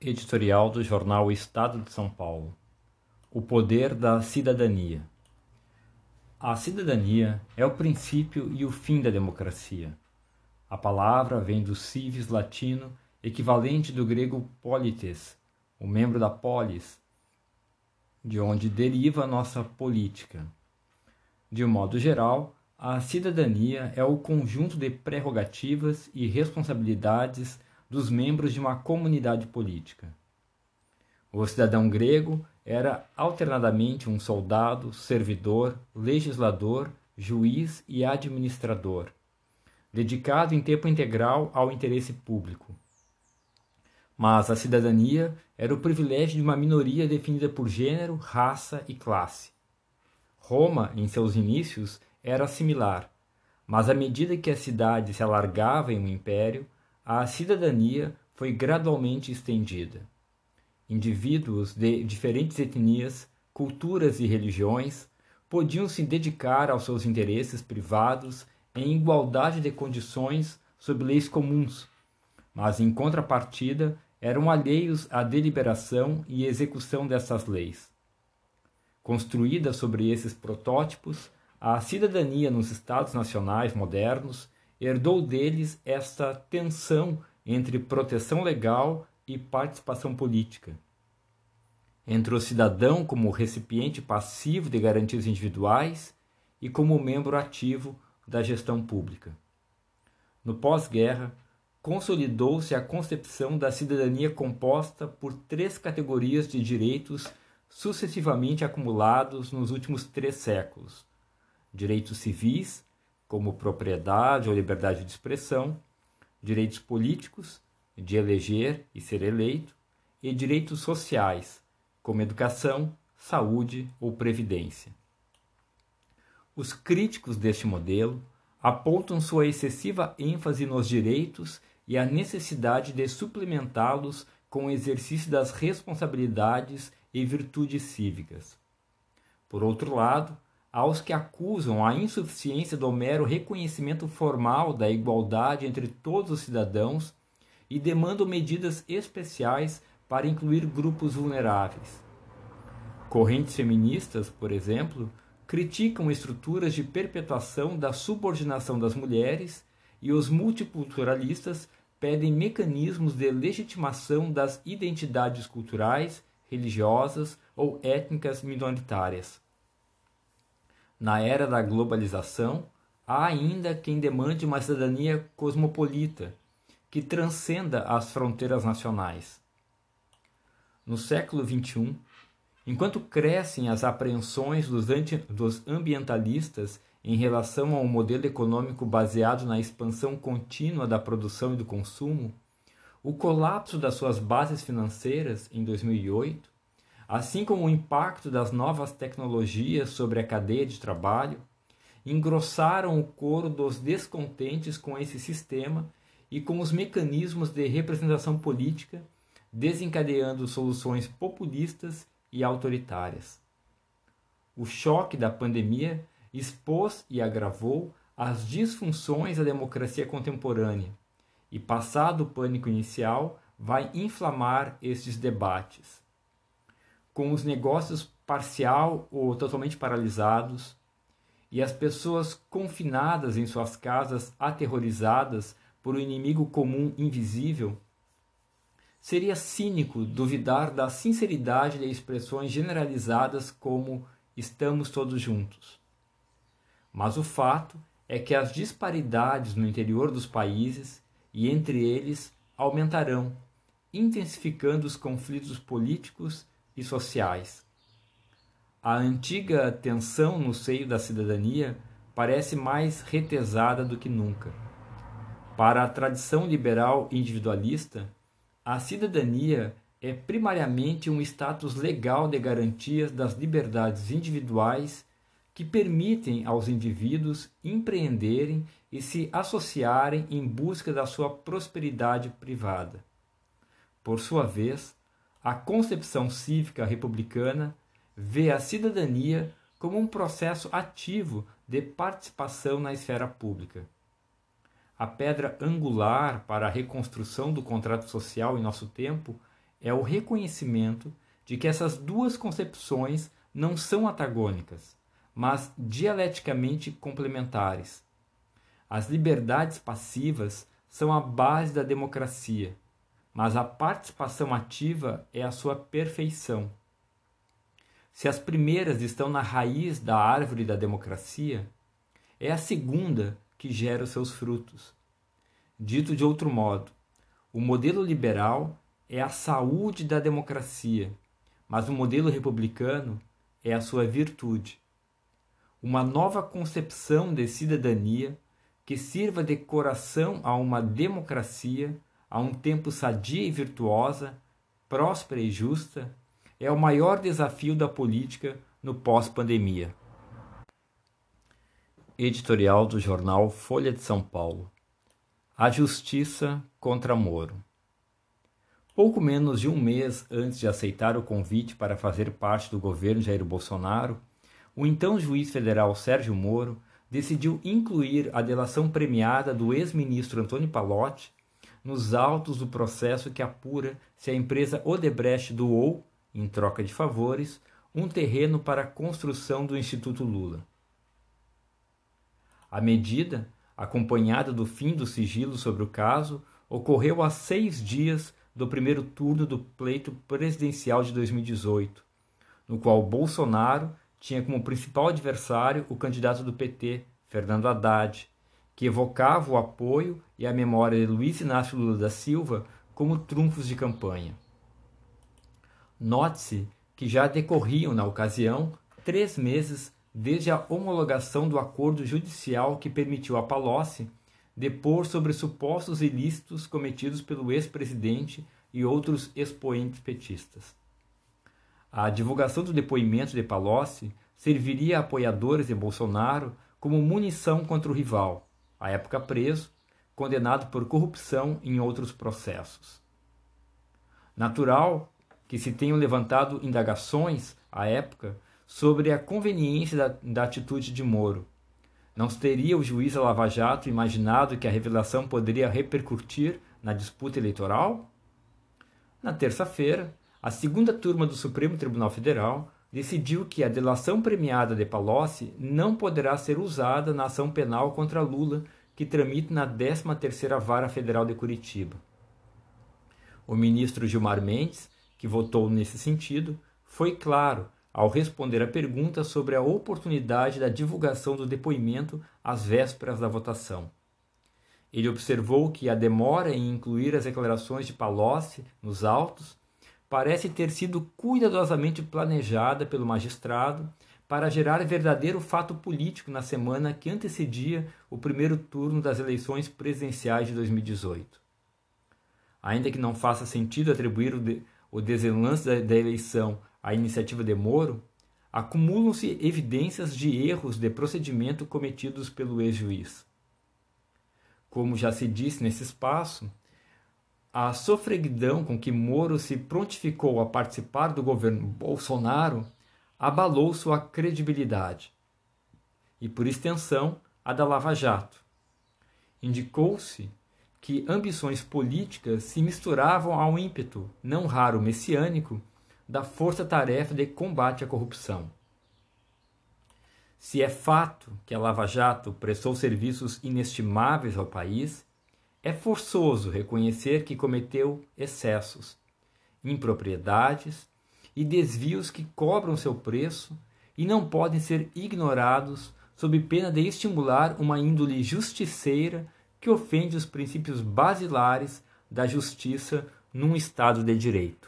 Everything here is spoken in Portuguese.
Editorial do jornal Estado de São Paulo. O poder da cidadania. A cidadania é o princípio e o fim da democracia. A palavra vem do civis latino, equivalente do grego polites, o membro da polis, de onde deriva a nossa política. De um modo geral, a cidadania é o conjunto de prerrogativas e responsabilidades dos membros de uma comunidade política. O cidadão grego era alternadamente um soldado, servidor, legislador, juiz e administrador, dedicado em tempo integral ao interesse público. Mas a cidadania era o privilégio de uma minoria definida por gênero, raça e classe. Roma, em seus inícios, era similar, mas à medida que a cidade se alargava em um império, a cidadania foi gradualmente estendida. Indivíduos de diferentes etnias, culturas e religiões podiam se dedicar aos seus interesses privados em igualdade de condições sob leis comuns, mas em contrapartida eram alheios à deliberação e execução dessas leis. Construída sobre esses protótipos, a cidadania nos Estados nacionais modernos herdou deles esta tensão entre proteção legal e participação política. Entre o cidadão como recipiente passivo de garantias individuais e como membro ativo da gestão pública. No pós-guerra, consolidou-se a concepção da cidadania composta por três categorias de direitos sucessivamente acumulados nos últimos três séculos: direitos civis, como propriedade ou liberdade de expressão, direitos políticos, de eleger e ser eleito, e direitos sociais, como educação, saúde ou previdência. Os críticos deste modelo apontam sua excessiva ênfase nos direitos e a necessidade de suplementá-los com o exercício das responsabilidades e virtudes cívicas. Por outro lado, aos que acusam a insuficiência do mero reconhecimento formal da igualdade entre todos os cidadãos e demandam medidas especiais para incluir grupos vulneráveis. Correntes feministas, por exemplo, criticam estruturas de perpetuação da subordinação das mulheres e os multiculturalistas pedem mecanismos de legitimação das identidades culturais, religiosas ou étnicas minoritárias. Na era da globalização, há ainda quem demande uma cidadania cosmopolita, que transcenda as fronteiras nacionais. No século XXI, enquanto crescem as apreensões dos, dos ambientalistas em relação a um modelo econômico baseado na expansão contínua da produção e do consumo, o colapso das suas bases financeiras em 2008 assim como o impacto das novas tecnologias sobre a cadeia de trabalho, engrossaram o coro dos descontentes com esse sistema e com os mecanismos de representação política, desencadeando soluções populistas e autoritárias. O choque da pandemia expôs e agravou as disfunções da democracia contemporânea, e passado o pânico inicial, vai inflamar estes debates com os negócios parcial ou totalmente paralisados e as pessoas confinadas em suas casas, aterrorizadas por um inimigo comum invisível, seria cínico duvidar da sinceridade de expressões generalizadas como estamos todos juntos. Mas o fato é que as disparidades no interior dos países e entre eles aumentarão, intensificando os conflitos políticos e sociais. A antiga tensão no seio da cidadania parece mais retesada do que nunca. Para a tradição liberal individualista, a cidadania é primariamente um status legal de garantias das liberdades individuais que permitem aos indivíduos empreenderem e se associarem em busca da sua prosperidade privada. Por sua vez, a concepção cívica republicana vê a cidadania como um processo ativo de participação na esfera pública. A pedra angular para a reconstrução do contrato social em nosso tempo é o reconhecimento de que essas duas concepções não são antagônicas, mas dialeticamente complementares. As liberdades passivas são a base da democracia, mas a participação ativa é a sua perfeição. Se as primeiras estão na raiz da árvore da democracia, é a segunda que gera os seus frutos. Dito de outro modo, o modelo liberal é a saúde da democracia mas o modelo republicano é a sua virtude. Uma nova concepção de cidadania que sirva de coração a uma democracia a um tempo sadia e virtuosa, próspera e justa, é o maior desafio da política no pós-pandemia. Editorial do jornal Folha de São Paulo. A Justiça contra Moro. Pouco menos de um mês antes de aceitar o convite para fazer parte do governo Jair Bolsonaro, o então juiz federal Sérgio Moro decidiu incluir a delação premiada do ex-ministro Antônio Palotti nos autos do processo que apura se a empresa Odebrecht doou, em troca de favores, um terreno para a construção do Instituto Lula. A medida, acompanhada do fim do sigilo sobre o caso, ocorreu há seis dias do primeiro turno do pleito presidencial de 2018, no qual Bolsonaro tinha como principal adversário o candidato do PT, Fernando Haddad, que evocava o apoio e a memória de Luiz Inácio Lula da Silva como trunfos de campanha. Note-se que já decorriam, na ocasião, três meses desde a homologação do acordo judicial que permitiu a Palocci depor sobre supostos ilícitos cometidos pelo ex-presidente e outros expoentes petistas. A divulgação do depoimento de Palocci serviria a apoiadores de Bolsonaro como munição contra o rival, à época preso, condenado por corrupção em outros processos. Natural que se tenham levantado indagações, à época, sobre a conveniência da, da atitude de Moro, não teria o juiz da Lava Jato imaginado que a revelação poderia repercutir na disputa eleitoral? Na terça-feira, a segunda turma do Supremo Tribunal Federal decidiu que a delação premiada de Palocci não poderá ser usada na ação penal contra Lula, que tramita na 13ª Vara Federal de Curitiba. O ministro Gilmar Mendes, que votou nesse sentido, foi claro ao responder à pergunta sobre a oportunidade da divulgação do depoimento às vésperas da votação. Ele observou que a demora em incluir as declarações de Palocci nos autos parece ter sido cuidadosamente planejada pelo magistrado para gerar verdadeiro fato político na semana que antecedia o primeiro turno das eleições presidenciais de 2018. Ainda que não faça sentido atribuir o, de, o desenlace da, da eleição a iniciativa de Moro, acumulam-se evidências de erros de procedimento cometidos pelo ex-juiz. Como já se disse nesse espaço, a sofreguidão com que Moro se prontificou a participar do governo Bolsonaro abalou sua credibilidade e, por extensão, a da Lava Jato. Indicou-se que ambições políticas se misturavam ao ímpeto, não raro messiânico, da força-tarefa de combate à corrupção. Se é fato que a Lava Jato prestou serviços inestimáveis ao país, é forçoso reconhecer que cometeu excessos, impropriedades e desvios que cobram seu preço e não podem ser ignorados sob pena de estimular uma índole justiceira que ofende os princípios basilares da justiça num Estado de Direito.